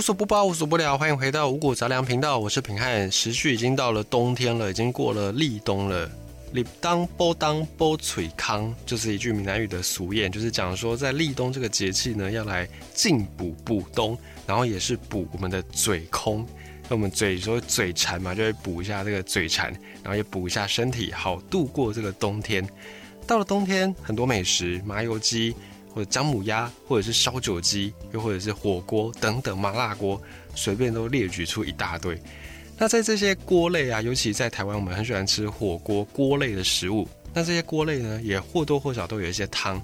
无所不包，无所不聊，欢迎回到五谷杂粮频道，我是平汉。时序已经到了冬天了，已经过了立冬了。立当波当波璀康，就是一句闽南语的俗谚，就是讲说在立冬这个节气呢，要来进补补冬，然后也是补我们的嘴空。那我们嘴说嘴馋嘛，就会补一下这个嘴馋，然后也补一下身体，好度过这个冬天。到了冬天，很多美食，麻油鸡。或者姜母鸭，或者是烧酒鸡，又或者是火锅等等麻辣锅，随便都列举出一大堆。那在这些锅类啊，尤其在台湾，我们很喜欢吃火锅锅类的食物。那这些锅类呢，也或多或少都有一些汤。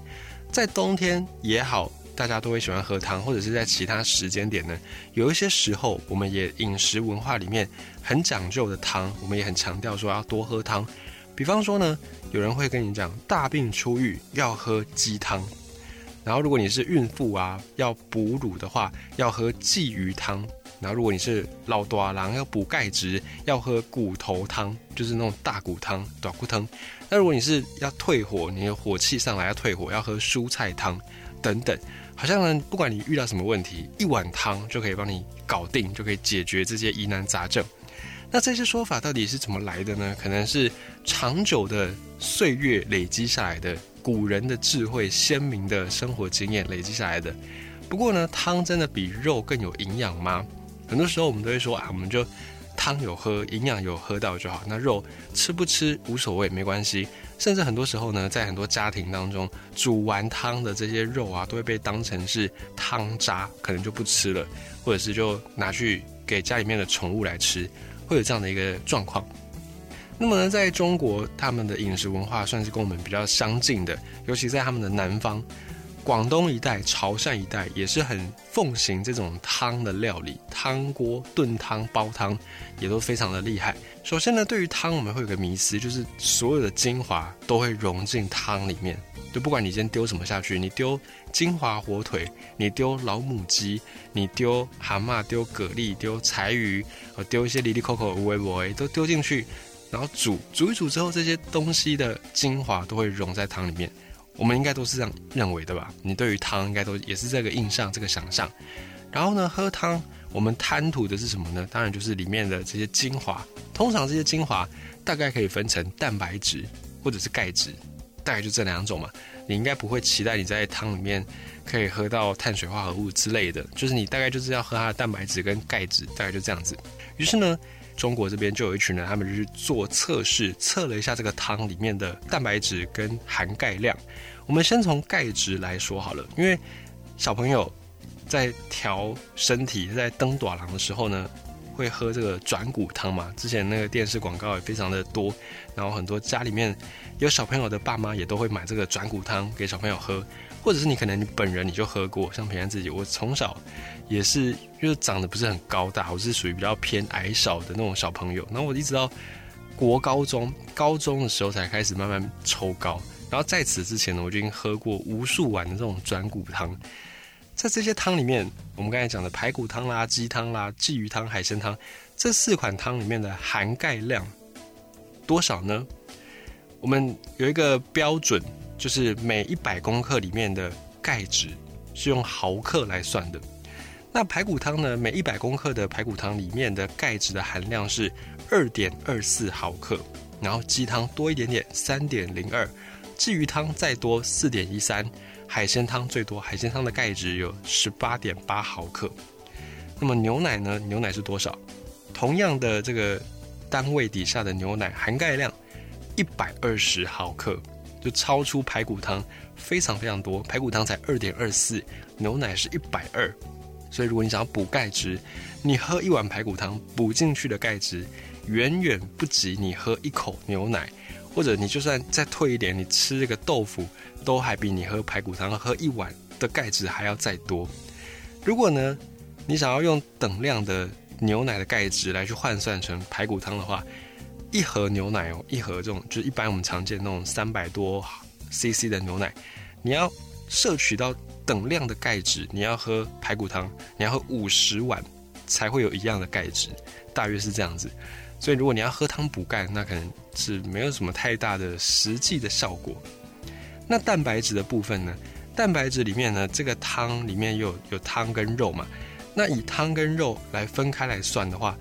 在冬天也好，大家都会喜欢喝汤，或者是在其他时间点呢，有一些时候，我们也饮食文化里面很讲究的汤，我们也很强调说要多喝汤。比方说呢，有人会跟你讲，大病初愈要喝鸡汤。然后，如果你是孕妇啊，要哺乳的话，要喝鲫鱼汤。然后，如果你是老大郎，要补钙质，要喝骨头汤，就是那种大骨汤、短骨汤。那如果你是要退火，你的火气上来要退火，要喝蔬菜汤等等。好像呢，不管你遇到什么问题，一碗汤就可以帮你搞定，就可以解决这些疑难杂症。那这些说法到底是怎么来的呢？可能是长久的岁月累积下来的。古人的智慧、鲜明的生活经验累积下来的。不过呢，汤真的比肉更有营养吗？很多时候我们都会说啊，我们就汤有喝，营养有喝到就好。那肉吃不吃无所谓，没关系。甚至很多时候呢，在很多家庭当中，煮完汤的这些肉啊，都会被当成是汤渣，可能就不吃了，或者是就拿去给家里面的宠物来吃，会有这样的一个状况。那么呢，在中国，他们的饮食文化算是跟我们比较相近的，尤其在他们的南方，广东一带、潮汕一带，也是很奉行这种汤的料理，汤锅炖汤、煲汤，也都非常的厉害。首先呢，对于汤，我们会有个迷思，就是所有的精华都会融进汤里面，就不管你今天丢什么下去，你丢金华火腿，你丢老母鸡，你丢蛤蟆、丢蛤蜊、丢柴鱼，呃，丢一些里里扣扣、无为不为，都丢进去。然后煮煮一煮之后，这些东西的精华都会融在汤里面。我们应该都是这样认为的吧？你对于汤应该都也是这个印象、这个想象。然后呢，喝汤我们贪图的是什么呢？当然就是里面的这些精华。通常这些精华大概可以分成蛋白质或者是钙质，大概就这两种嘛。你应该不会期待你在汤里面可以喝到碳水化合物之类的，就是你大概就是要喝它的蛋白质跟钙质，大概就这样子。于是呢。中国这边就有一群人，他们就是做测试，测了一下这个汤里面的蛋白质跟含钙量。我们先从钙质来说好了，因为小朋友在调身体、在登短廊的时候呢，会喝这个转骨汤嘛。之前那个电视广告也非常的多，然后很多家里面有小朋友的爸妈也都会买这个转骨汤给小朋友喝。或者是你可能你本人你就喝过，像平安自己，我从小也是，就是长得不是很高大，我是属于比较偏矮小的那种小朋友。然后我一直到国高中、高中的时候才开始慢慢抽高。然后在此之前呢，我就已经喝过无数碗的这种转骨汤。在这些汤里面，我们刚才讲的排骨汤啦、鸡汤啦、鲫鱼汤、海参汤这四款汤里面的含钙量多少呢？我们有一个标准。就是每一百公克里面的钙质是用毫克来算的。那排骨汤呢？每一百公克的排骨汤里面的钙质的含量是二点二四毫克。然后鸡汤多一点点，三点零二；鲫鱼汤再多四点一三；海鲜汤最多，海鲜汤的钙质有十八点八毫克。那么牛奶呢？牛奶是多少？同样的这个单位底下的牛奶含钙量一百二十毫克。就超出排骨汤非常非常多，排骨汤才二点二四，牛奶是一百二，所以如果你想要补钙质，你喝一碗排骨汤补进去的钙质远远不及你喝一口牛奶，或者你就算再退一点，你吃这个豆腐都还比你喝排骨汤喝一碗的钙质还要再多。如果呢，你想要用等量的牛奶的钙质来去换算成排骨汤的话，一盒牛奶哦，一盒这种就是一般我们常见那种三百多 CC 的牛奶，你要摄取到等量的钙质，你要喝排骨汤，你要喝五十碗才会有一样的钙质，大约是这样子。所以如果你要喝汤补钙，那可能是没有什么太大的实际的效果。那蛋白质的部分呢？蛋白质里面呢，这个汤里面有有汤跟肉嘛？那以汤跟肉来分开来算的话，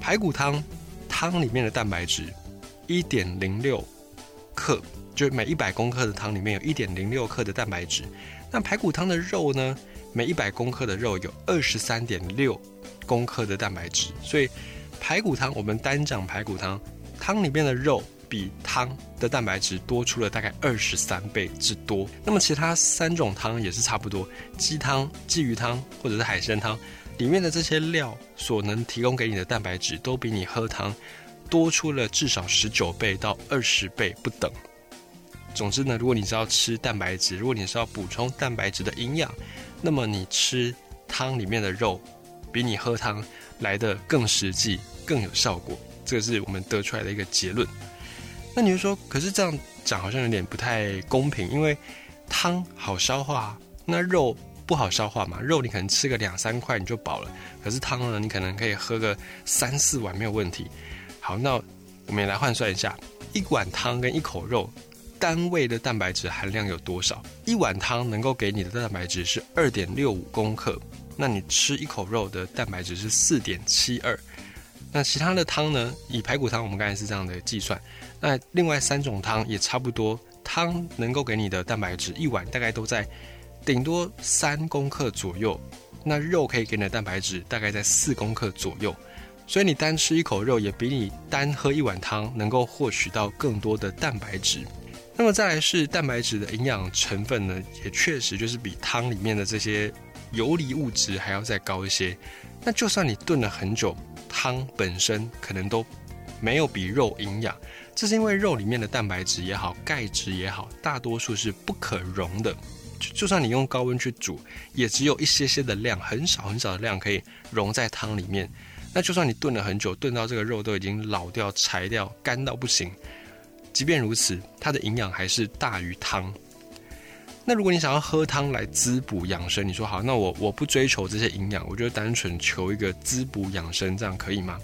排骨汤汤里面的蛋白质一点零六克，就每一百公克的汤里面有一点零六克的蛋白质。那排骨汤的肉呢，每一百公克的肉有二十三点六公克的蛋白质。所以排骨汤我们单讲排骨汤，汤里面的肉。比汤的蛋白质多出了大概二十三倍之多。那么其他三种汤也是差不多，鸡汤、鲫鱼汤或者是海参汤里面的这些料所能提供给你的蛋白质，都比你喝汤多出了至少十九倍到二十倍不等。总之呢，如果你是要吃蛋白质，如果你是要补充蛋白质的营养，那么你吃汤里面的肉，比你喝汤来的更实际、更有效果。这个是我们得出来的一个结论。那你就说，可是这样讲好像有点不太公平，因为汤好消化，那肉不好消化嘛。肉你可能吃个两三块你就饱了，可是汤呢，你可能可以喝个三四碗没有问题。好，那我们也来换算一下，一碗汤跟一口肉单位的蛋白质含量有多少？一碗汤能够给你的蛋白质是二点六五公克，那你吃一口肉的蛋白质是四点七二。那其他的汤呢？以排骨汤，我们刚才是这样的计算。那另外三种汤也差不多，汤能够给你的蛋白质一碗大概都在顶多三公克左右。那肉可以给你的蛋白质大概在四公克左右。所以你单吃一口肉，也比你单喝一碗汤能够获取到更多的蛋白质。那么再来是蛋白质的营养成分呢，也确实就是比汤里面的这些游离物质还要再高一些。那就算你炖了很久。汤本身可能都没有比肉营养，这是因为肉里面的蛋白质也好，钙质也好，大多数是不可溶的。就就算你用高温去煮，也只有一些些的量，很少很少的量可以溶在汤里面。那就算你炖了很久，炖到这个肉都已经老掉、柴掉、干到不行，即便如此，它的营养还是大于汤。那如果你想要喝汤来滋补养生，你说好，那我我不追求这些营养，我就单纯求一个滋补养生，这样可以吗？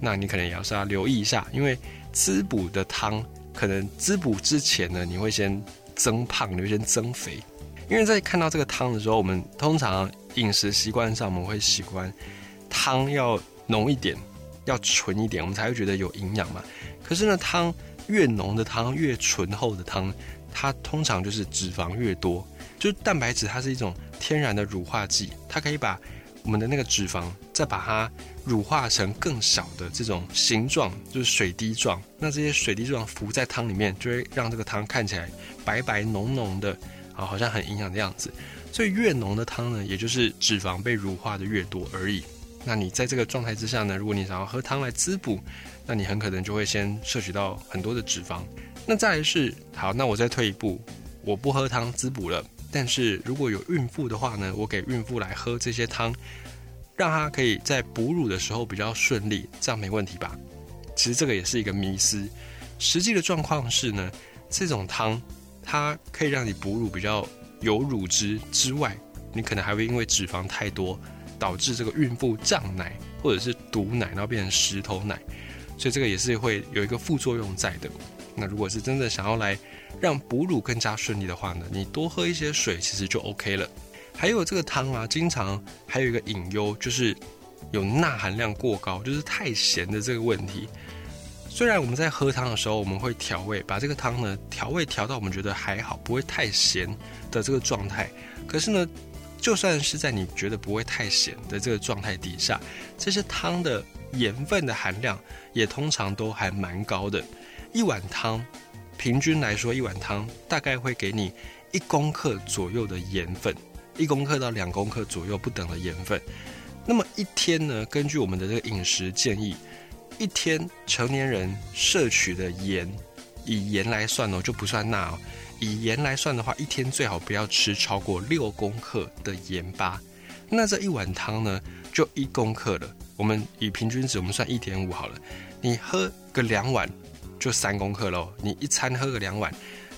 那你可能也要稍微留意一下，因为滋补的汤可能滋补之前呢，你会先增胖，你会先增肥。因为在看到这个汤的时候，我们通常饮食习惯上我们会习惯汤要浓一点，要纯一点，我们才会觉得有营养嘛。可是呢，汤越浓的汤，越醇厚的汤。它通常就是脂肪越多，就是蛋白质，它是一种天然的乳化剂，它可以把我们的那个脂肪再把它乳化成更小的这种形状，就是水滴状。那这些水滴状浮在汤里面，就会让这个汤看起来白白浓浓的，啊，好像很营养的样子。所以越浓的汤呢，也就是脂肪被乳化的越多而已。那你在这个状态之下呢，如果你想要喝汤来滋补，那你很可能就会先摄取到很多的脂肪。那再来是好，那我再退一步，我不喝汤滋补了。但是如果有孕妇的话呢，我给孕妇来喝这些汤，让它可以在哺乳的时候比较顺利，这样没问题吧？其实这个也是一个迷思。实际的状况是呢，这种汤它可以让你哺乳比较有乳汁之外，你可能还会因为脂肪太多，导致这个孕妇胀奶或者是堵奶，然后变成石头奶。所以这个也是会有一个副作用在的。那如果是真的想要来让哺乳更加顺利的话呢，你多喝一些水其实就 OK 了。还有这个汤啊，经常还有一个隐忧就是有钠含量过高，就是太咸的这个问题。虽然我们在喝汤的时候我们会调味，把这个汤呢调味调到我们觉得还好，不会太咸的这个状态，可是呢，就算是在你觉得不会太咸的这个状态底下，这些汤的盐分的含量也通常都还蛮高的。一碗汤，平均来说，一碗汤大概会给你一公克左右的盐分，一公克到两公克左右不等的盐分。那么一天呢？根据我们的这个饮食建议，一天成年人摄取的盐，以盐来算哦，就不算钠哦。以盐来算的话，一天最好不要吃超过六公克的盐巴。那这一碗汤呢，就一公克了。我们以平均值，我们算一点五好了。你喝个两碗。就三公克喽，你一餐喝个两碗，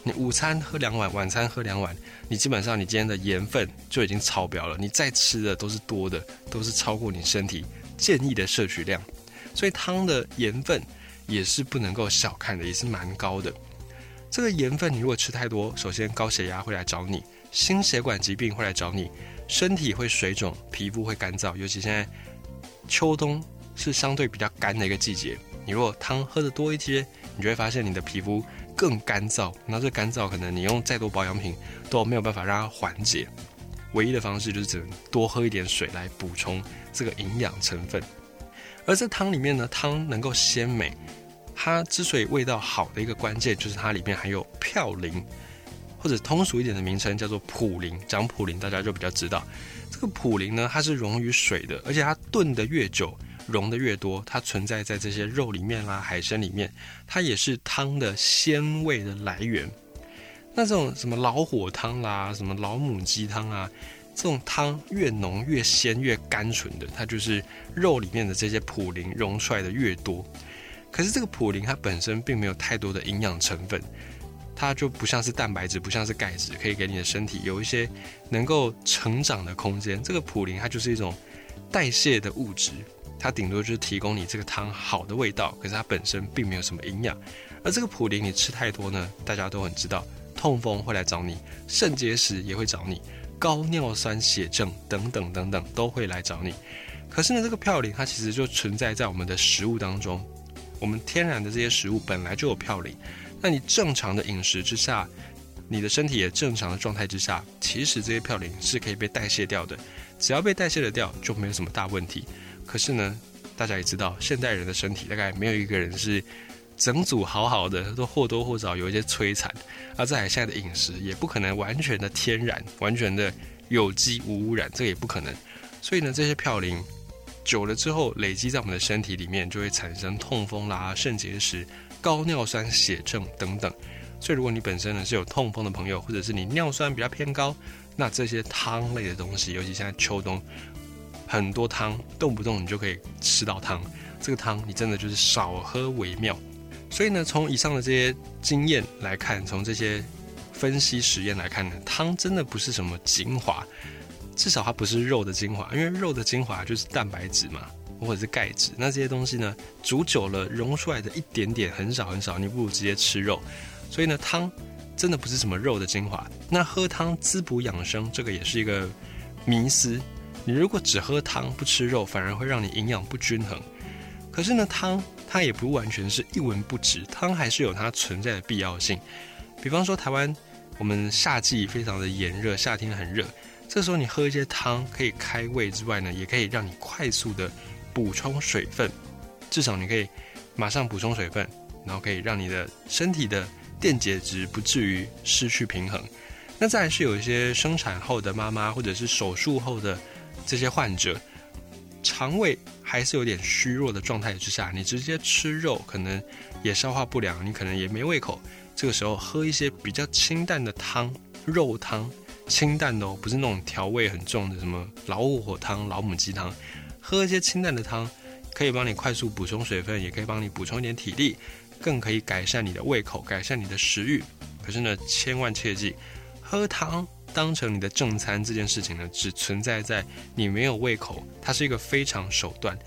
你午餐喝两碗，晚餐喝两碗，你基本上你今天的盐分就已经超标了。你再吃的都是多的，都是超过你身体建议的摄取量。所以汤的盐分也是不能够小看的，也是蛮高的。这个盐分你如果吃太多，首先高血压会来找你，心血管疾病会来找你，身体会水肿，皮肤会干燥，尤其现在秋冬是相对比较干的一个季节。你如果汤喝的多一些，你就会发现你的皮肤更干燥。那这干燥可能你用再多保养品都没有办法让它缓解。唯一的方式就是只能多喝一点水来补充这个营养成分。而这汤里面呢，汤能够鲜美，它之所以味道好的一个关键就是它里面含有嘌呤，或者通俗一点的名称叫做普林。讲普林大家就比较知道，这个普林呢，它是溶于水的，而且它炖的越久。溶的越多，它存在在这些肉里面啦、海参里面，它也是汤的鲜味的来源。那这种什么老火汤啦、什么老母鸡汤啊，这种汤越浓越鲜越甘醇的，它就是肉里面的这些普林溶出来的越多。可是这个普林它本身并没有太多的营养成分，它就不像是蛋白质，不像是钙质，可以给你的身体有一些能够成长的空间。这个普林它就是一种代谢的物质。它顶多就是提供你这个汤好的味道，可是它本身并没有什么营养。而这个普林你吃太多呢，大家都很知道，痛风会来找你，肾结石也会找你，高尿酸血症等等等等都会来找你。可是呢，这个嘌呤它其实就存在在我们的食物当中，我们天然的这些食物本来就有嘌呤。那你正常的饮食之下，你的身体也正常的状态之下，其实这些嘌呤是可以被代谢掉的，只要被代谢了掉，就没有什么大问题。可是呢，大家也知道，现代人的身体大概没有一个人是整组好好的，都或多或少有一些摧残。而在现在的饮食也不可能完全的天然、完全的有机无污染，这也不可能。所以呢，这些嘌呤久了之后累积在我们的身体里面，就会产生痛风啦、肾结石、高尿酸血症等等。所以如果你本身呢是有痛风的朋友，或者是你尿酸比较偏高，那这些汤类的东西，尤其现在秋冬。很多汤，动不动你就可以吃到汤。这个汤你真的就是少喝为妙。所以呢，从以上的这些经验来看，从这些分析实验来看呢，汤真的不是什么精华，至少它不是肉的精华，因为肉的精华就是蛋白质嘛，或者是钙质。那这些东西呢，煮久了溶出来的一点点很少很少，你不如直接吃肉。所以呢，汤真的不是什么肉的精华。那喝汤滋补养生，这个也是一个迷思。你如果只喝汤不吃肉，反而会让你营养不均衡。可是呢，汤它也不完全是一文不值，汤还是有它存在的必要性。比方说，台湾我们夏季非常的炎热，夏天很热，这时候你喝一些汤可以开胃之外呢，也可以让你快速的补充水分，至少你可以马上补充水分，然后可以让你的身体的电解质不至于失去平衡。那再是有一些生产后的妈妈，或者是手术后的。这些患者肠胃还是有点虚弱的状态之下，你直接吃肉可能也消化不良，你可能也没胃口。这个时候喝一些比较清淡的汤，肉汤，清淡的哦，不是那种调味很重的，什么老火汤、老母鸡汤。喝一些清淡的汤，可以帮你快速补充水分，也可以帮你补充一点体力，更可以改善你的胃口，改善你的食欲。可是呢，千万切记，喝汤。当成你的正餐这件事情呢，只存在在你没有胃口，它是一个非常手段。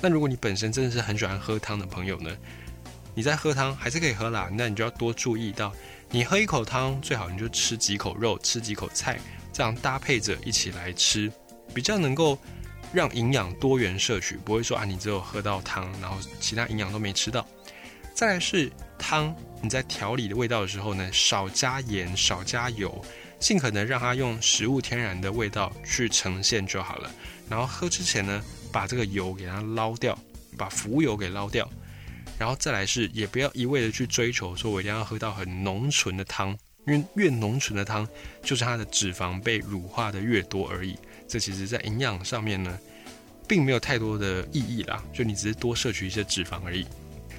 那如果你本身真的是很喜欢喝汤的朋友呢，你在喝汤还是可以喝啦，那你就要多注意到，你喝一口汤，最好你就吃几口肉，吃几口菜，这样搭配着一起来吃，比较能够让营养多元摄取，不会说啊你只有喝到汤，然后其他营养都没吃到。再来是汤，你在调理的味道的时候呢，少加盐，少加油。尽可能让它用食物天然的味道去呈现就好了。然后喝之前呢，把这个油给它捞掉，把浮油给捞掉。然后再来是，也不要一味的去追求说我一定要喝到很浓醇的汤，因为越浓醇的汤，就是它的脂肪被乳化的越多而已。这其实在营养上面呢，并没有太多的意义啦，就你只是多摄取一些脂肪而已。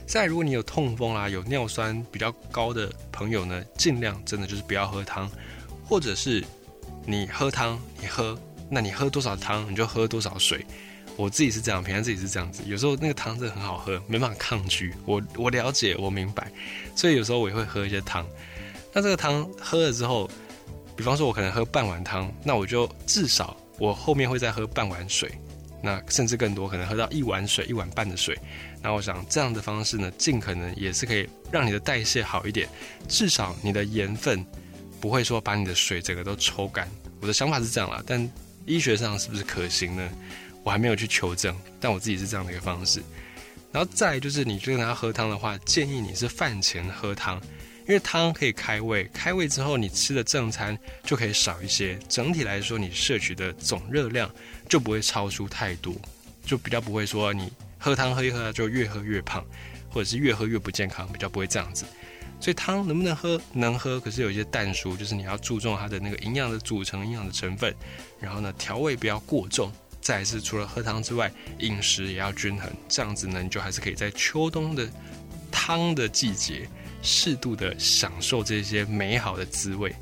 再如果你有痛风啦，有尿酸比较高的朋友呢，尽量真的就是不要喝汤。或者是你喝汤，你喝，那你喝多少汤，你就喝多少水。我自己是这样，平常自己是这样子。有时候那个汤真的很好喝，没办法抗拒。我我了解，我明白，所以有时候我也会喝一些汤。那这个汤喝了之后，比方说我可能喝半碗汤，那我就至少我后面会再喝半碗水，那甚至更多，可能喝到一碗水、一碗半的水。那我想这样的方式呢，尽可能也是可以让你的代谢好一点，至少你的盐分。不会说把你的水整个都抽干，我的想法是这样啦，但医学上是不是可行呢？我还没有去求证，但我自己是这样的一个方式。然后再就是，你跟他喝汤的话，建议你是饭前喝汤，因为汤可以开胃，开胃之后你吃的正餐就可以少一些，整体来说你摄取的总热量就不会超出太多，就比较不会说你喝汤喝一喝就越喝越胖，或者是越喝越不健康，比较不会这样子。所以汤能不能喝？能喝，可是有一些淡疏，就是你要注重它的那个营养的组成、营养的成分，然后呢调味不要过重。再是除了喝汤之外，饮食也要均衡，这样子呢，你就还是可以在秋冬的汤的季节，适度的享受这些美好的滋味。